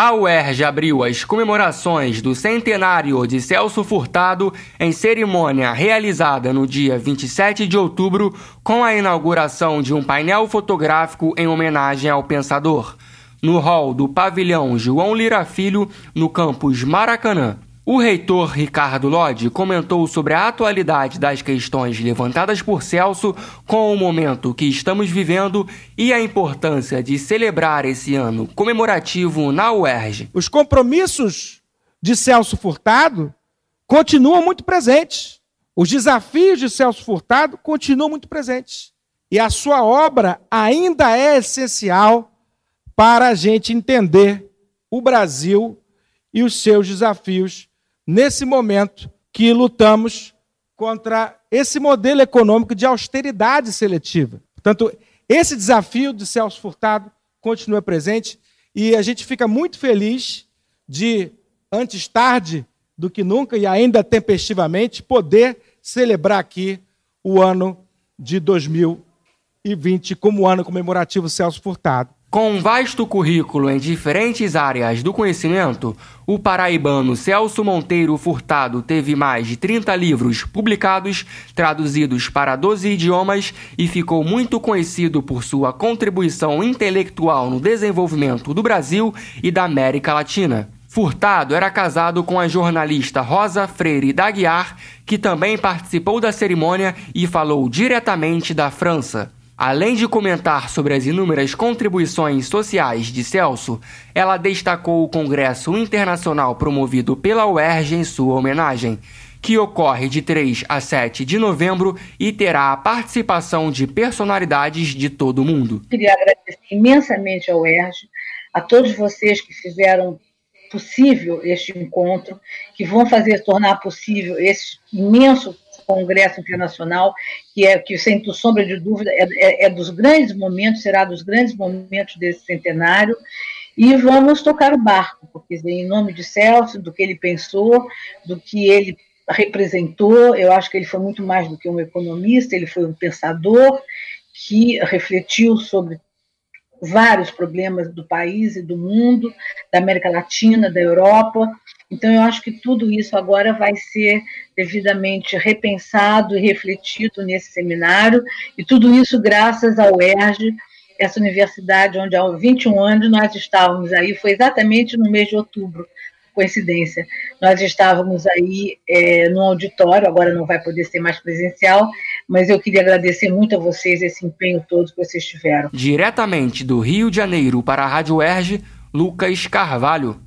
A UERJ abriu as comemorações do centenário de Celso Furtado em cerimônia realizada no dia 27 de outubro com a inauguração de um painel fotográfico em homenagem ao pensador, no hall do pavilhão João Lira Filho, no campus Maracanã. O reitor Ricardo Lodi comentou sobre a atualidade das questões levantadas por Celso com o momento que estamos vivendo e a importância de celebrar esse ano comemorativo na UERJ. Os compromissos de Celso Furtado continuam muito presentes. Os desafios de Celso Furtado continuam muito presentes. E a sua obra ainda é essencial para a gente entender o Brasil e os seus desafios nesse momento que lutamos contra esse modelo econômico de austeridade seletiva. Portanto, esse desafio de Celso Furtado continua presente e a gente fica muito feliz de, antes tarde do que nunca e ainda tempestivamente, poder celebrar aqui o ano de 2020 como ano comemorativo Celso Furtado. Com um vasto currículo em diferentes áreas do conhecimento, o paraibano Celso Monteiro Furtado teve mais de 30 livros publicados, traduzidos para 12 idiomas e ficou muito conhecido por sua contribuição intelectual no desenvolvimento do Brasil e da América Latina. Furtado era casado com a jornalista Rosa Freire Daguiar, que também participou da cerimônia e falou diretamente da França. Além de comentar sobre as inúmeras contribuições sociais de Celso, ela destacou o Congresso Internacional promovido pela UERJ em sua homenagem, que ocorre de 3 a 7 de novembro e terá a participação de personalidades de todo o mundo. Queria agradecer imensamente ao UERJ, a todos vocês que fizeram possível este encontro, que vão fazer tornar possível esse imenso Congresso Internacional, que é que sem sombra de dúvida é, é, é dos grandes momentos, será dos grandes momentos desse centenário, e vamos tocar o barco, porque em nome de Celso, do que ele pensou, do que ele representou, eu acho que ele foi muito mais do que um economista, ele foi um pensador que refletiu sobre vários problemas do país e do mundo, da América Latina, da Europa, então, eu acho que tudo isso agora vai ser devidamente repensado e refletido nesse seminário, e tudo isso graças ao ERJ, essa universidade onde há 21 anos nós estávamos aí, foi exatamente no mês de outubro, coincidência. Nós estávamos aí é, no auditório, agora não vai poder ser mais presencial, mas eu queria agradecer muito a vocês esse empenho todo que vocês tiveram. Diretamente do Rio de Janeiro para a Rádio ERJ, Lucas Carvalho.